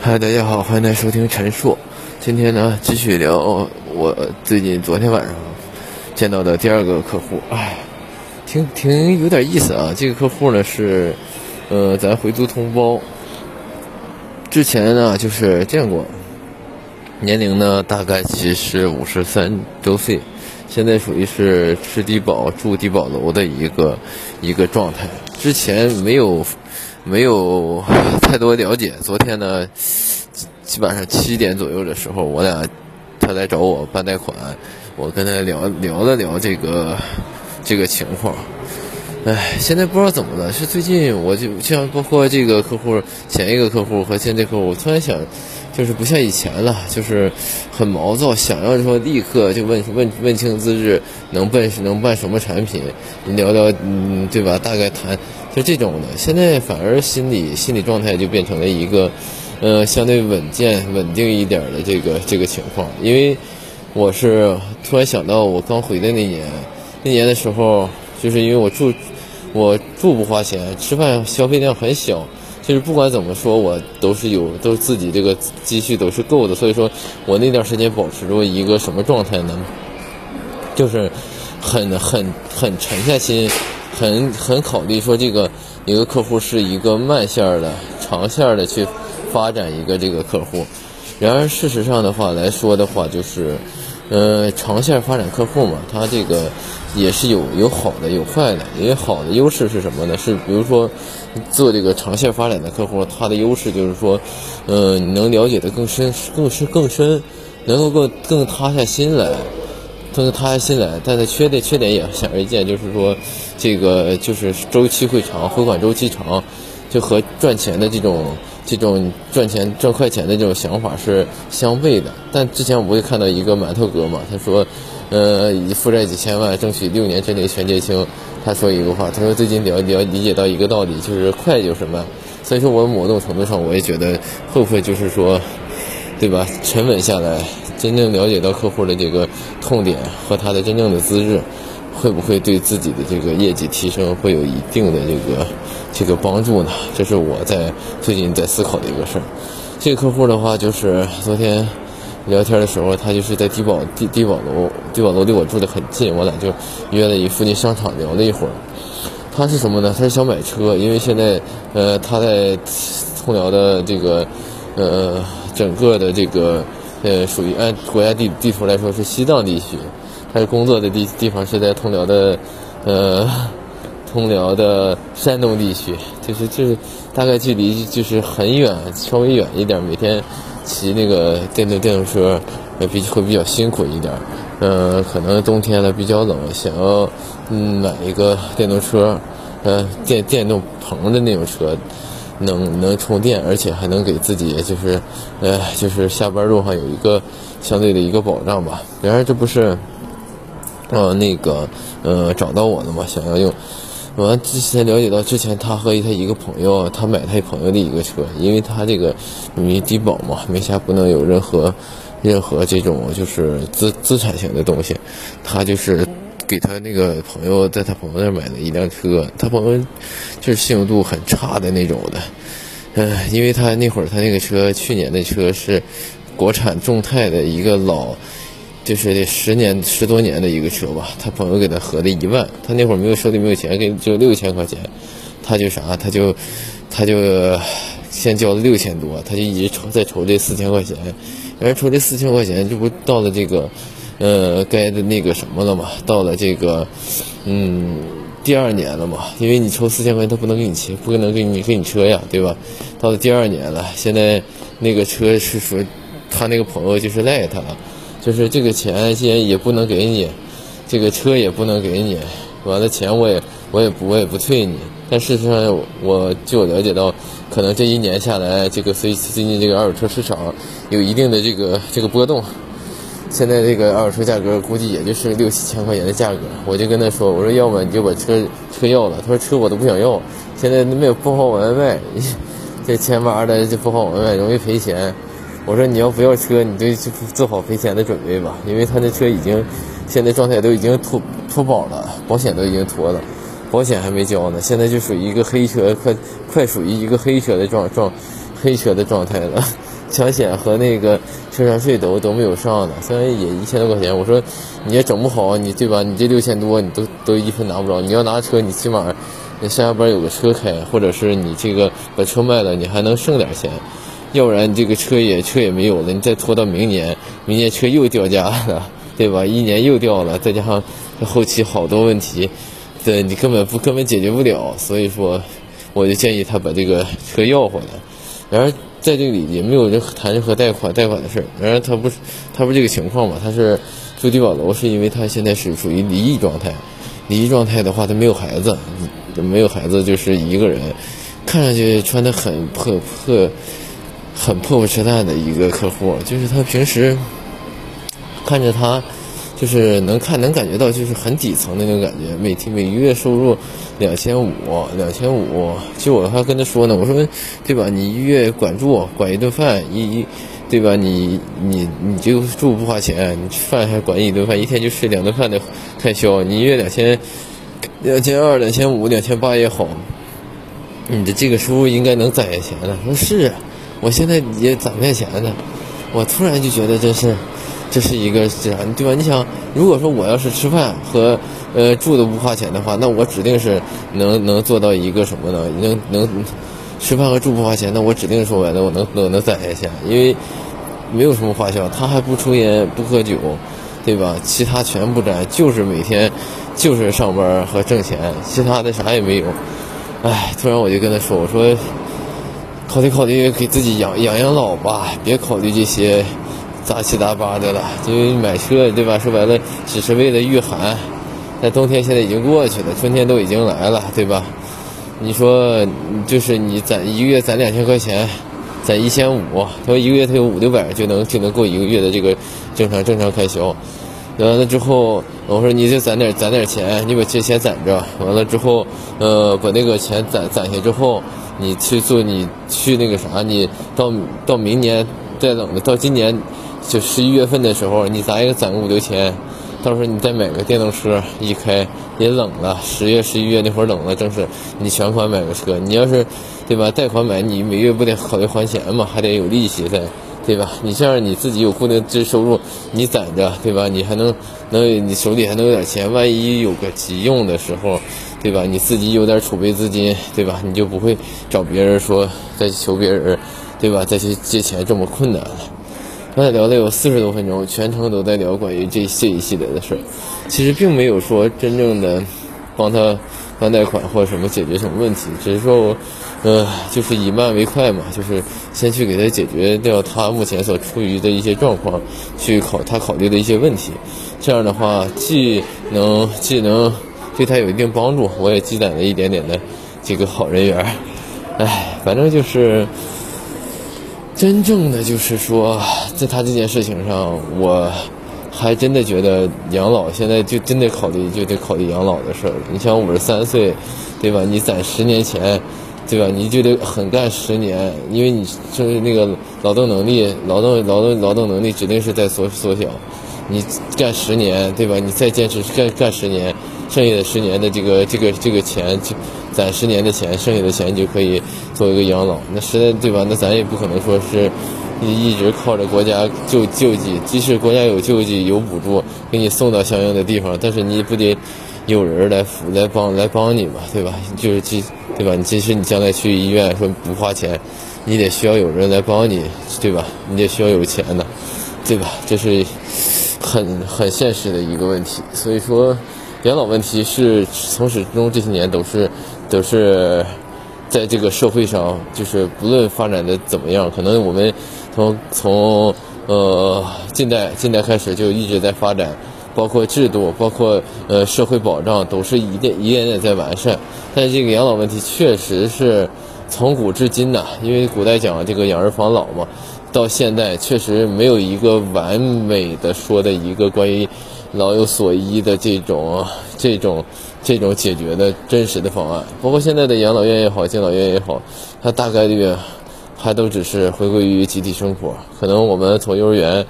嗨，大家好，欢迎来收听陈硕。今天呢，继续聊我最近昨天晚上见到的第二个客户。哎，挺挺有点意思啊。这个客户呢是，呃，咱回族同胞。之前呢就是见过，年龄呢大概其实五十三周岁，现在属于是吃低保、住低保楼的一个一个状态。之前没有。没有太多了解。昨天呢，基本上七点左右的时候，我俩他来找我办贷款，我跟他聊聊了聊这个这个情况。唉，现在不知道怎么了，是最近我就像包括这个客户、前一个客户和现在客户，我突然想，就是不像以前了，就是很毛躁，想要说立刻就问问问清资质，能办能办什么产品，聊聊嗯，对吧？大概谈。是这种的，现在反而心理心理状态就变成了一个，呃，相对稳健、稳定一点的这个这个情况。因为我是突然想到，我刚回的那年，那年的时候，就是因为我住，我住不花钱，吃饭消费量很小，就是不管怎么说，我都是有，都自己这个积蓄都是够的。所以说我那段时间保持着一个什么状态呢？就是很很很沉下心。很很考虑说这个一个客户是一个慢线儿的、长线的去发展一个这个客户，然而事实上的话来说的话，就是，呃，长线发展客户嘛，它这个也是有有好的有坏的。因为好的优势是什么呢？是比如说做这个长线发展的客户，它的优势就是说，呃，你能了解的更深、更深、更深，能够更更塌下心来。更踏下心来，但是缺点缺点也显而易见，就是说，这个就是周期会长，回款周期长，就和赚钱的这种这种赚钱赚快钱的这种想法是相悖的。但之前我不会看到一个馒头哥嘛，他说，呃，负债几千万，争取六年之内全结清。他说一个话，他说最近了了理解到一个道理，就是快就是慢。所以说，我某种程度上我也觉得，会不会就是说，对吧？沉稳下来。真正了解到客户的这个痛点和他的真正的资质，会不会对自己的这个业绩提升会有一定的这个这个帮助呢？这是我在最近在思考的一个事儿。这个客户的话，就是昨天聊天的时候，他就是在低保低低保楼，低保楼离我住的很近，我俩就约了一附近商场聊了一会儿。他是什么呢？他是想买车，因为现在呃他在通辽的这个呃整个的这个。呃，属于按国家地地图来说是西藏地区，他工作的地地方是在通辽的，呃，通辽的山东地区，就是就是大概距离就是很远，稍微远一点，每天骑那个电动电动车，呃比会比较辛苦一点，呃，可能冬天了比较冷，想要嗯买一个电动车，呃电电动棚的那种车。能能充电，而且还能给自己就是，呃，就是下班路上有一个相对的一个保障吧。然而这不是，呃，那个呃找到我了嘛，想要用。完之前了解到，之前他和他一个朋友，他买他朋友的一个车，因为他这个没低保嘛，没下不能有任何任何这种就是资资产型的东西，他就是。给他那个朋友，在他朋友那儿买了一辆车，他朋友就是信用度很差的那种的，嗯，因为他那会儿他那个车去年的车是国产众泰的一个老，就是得十年十多年的一个车吧，他朋友给他合了一万，他那会儿没有手里没有钱，给就六千块钱，他就啥，他就他就先交了六千多，他就一直筹在筹这四千块钱，然后筹这四千块钱，这不到了这个。呃，该的那个什么了嘛？到了这个，嗯，第二年了嘛？因为你抽四千块钱，他不能给你钱，不可能给你给你车呀，对吧？到了第二年了，现在那个车是说，他那个朋友就是赖他了，就是这个钱现在也不能给你，这个车也不能给你，完了钱我也我也不我也不退你。但事实上，我据我了解到，可能这一年下来，这个最最近这个二手车市场有一定的这个这个波动。现在这个二手车价格估计也就是六七千块钱的价格，我就跟他说：“我说要么你就把车车要了。”他说：“车我都不想要，现在没有不好往外卖，这千八的就不好往外卖，容易赔钱。”我说：“你要不要车，你就做好赔钱的准备吧，因为他那车已经现在状态都已经脱脱保了，保险都已经脱了，保险还没交呢，现在就属于一个黑车，快快属于一个黑车的状状黑车的状态了。”抢险和那个车船税都都没有上呢，虽然也一千多块钱。我说你也整不好，你对吧？你这六千多你都都一分拿不着。你要拿车，你起码你上下班有个车开，或者是你这个把车卖了，你还能剩点钱。要不然你这个车也车也没有了，你再拖到明年，明年车又掉价了，对吧？一年又掉了，再加上后期好多问题，对你根本不根本解决不了。所以说，我就建议他把这个车要回来。然而在这里也没有人谈任何贷款贷款的事儿。然而他不是他不是这个情况嘛？他是住低保楼，是因为他现在是属于离异状态。离异状态的话，他没有孩子，没有孩子就是一个人，看上去穿的很破破。很破破车烂的一个客户，就是他平时看着他，就是能看能感觉到，就是很底层那种感觉。每天每月收入两千五，两千五。就我还跟他说呢，我说，对吧？你一月管住，管一顿饭，一一，对吧？你你你就住不花钱，你饭还管一顿饭，一天就吃两顿饭的开销，你一月两千，两千二、两千五、两千八也好，你的这个收入应该能攒下钱了。说是啊。我现在也攒不下钱呢，我突然就觉得这是，这是一个啥，对吧？你想，如果说我要是吃饭和呃住都不花钱的话，那我指定是能能做到一个什么呢？能能吃饭和住不花钱，那我指定说白了，我能能能攒下钱，因为没有什么花销，他还不抽烟不喝酒，对吧？其他全不沾，就是每天就是上班和挣钱，其他的啥也没有。哎，突然我就跟他说，我说。考虑考虑，给自己养养养老吧，别考虑这些杂七杂八的了。因为买车，对吧？说白了，只是为了御寒。那冬天现在已经过去了，春天都已经来了，对吧？你说，就是你攒一个月攒两千块钱，攒一千五，他说一个月他有五六百就能就能够一个月的这个正常正常开销。完了之后，我说你就攒点攒点钱，你把这钱攒着。完了之后，呃，把那个钱攒攒下之后。你去做，你去那个啥，你到到明年再冷的，到今年就十一月份的时候，你咋也攒个五六千，到时候你再买个电动车，一开也冷了，十月十一月那会儿冷了，正是你全款买个车，你要是对吧，贷款买，你每月不得考虑还钱嘛，还得有利息在，对吧？你这样你自己有固定这收入，你攒着，对吧？你还能能你手里还能有点钱，万一有个急用的时候。对吧？你自己有点储备资金，对吧？你就不会找别人说再求别人，对吧？再去借钱这么困难了。刚才聊了有四十多分钟，全程都在聊关于这这一系列的事儿，其实并没有说真正的帮他还贷款或者什么解决什么问题，只是说我，呃，就是以慢为快嘛，就是先去给他解决掉他目前所处于的一些状况，去考他考虑的一些问题。这样的话，既能既能。对他有一定帮助，我也积攒了一点点的这个好人缘哎，反正就是真正的就是说，在他这件事情上，我还真的觉得养老现在就真得考虑，就得考虑养老的事儿。你想五十三岁，对吧？你攒十年钱，对吧？你就得狠干十年，因为你就是那个劳动能力、劳动劳动劳动能力指定是在缩缩小。你干十年，对吧？你再坚持干干十年。剩下的十年的这个这个这个钱，就攒十年的钱，剩下的钱就可以做一个养老。那实在对吧？那咱也不可能说是，你一直靠着国家救救济，即使国家有救济有补助，给你送到相应的地方，但是你不得有人来扶来帮来帮你嘛，对吧？就是即对吧？你即使你将来去医院说不花钱，你得需要有人来帮你，对吧？你得需要有钱的，对吧？这是很很现实的一个问题，所以说。养老问题是从始至终这些年都是都是在这个社会上，就是不论发展的怎么样，可能我们从从呃近代近代开始就一直在发展，包括制度，包括呃社会保障，都是一点一点点在完善。但这个养老问题确实是从古至今呐，因为古代讲这个养儿防老嘛，到现在确实没有一个完美的说的一个关于。老有所依的这种、这种、这种解决的真实的方案，包括现在的养老院也好、敬老院也好，它大概率还都只是回归于集体生活。可能我们从幼儿园，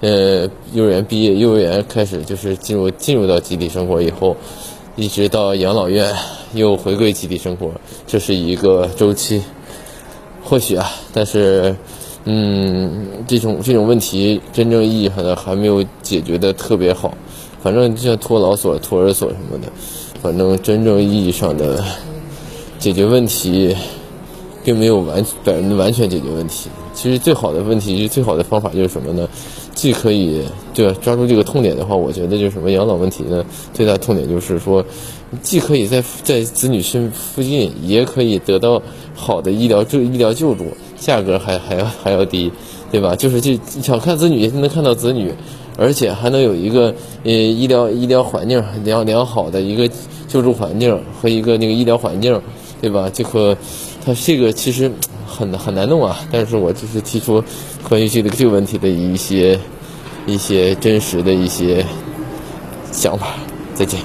呃，幼儿园毕业，幼儿园开始就是进入进入到集体生活以后，一直到养老院又回归集体生活，这是一个周期。或许啊，但是嗯，这种这种问题真正意义上的还没有解决的特别好。反正就像托老所、托儿所什么的，反正真正意义上的解决问题，并没有完百分之完全解决问题。其实最好的问题，最好的方法就是什么呢？既可以对抓住这个痛点的话，我觉得就是什么养老问题呢？最大痛点就是说，既可以在在子女身附近，也可以得到好的医疗救医疗救助，价格还还要还要低，对吧？就是这想看子女，能看到子女，而且还能有一个呃医疗医疗环境良良好的一个救助环境和一个那个医疗环境，对吧？这个他这个其实。很很难弄啊，但是我就是提出关于这个这个问题的一些一些真实的一些想法。再见。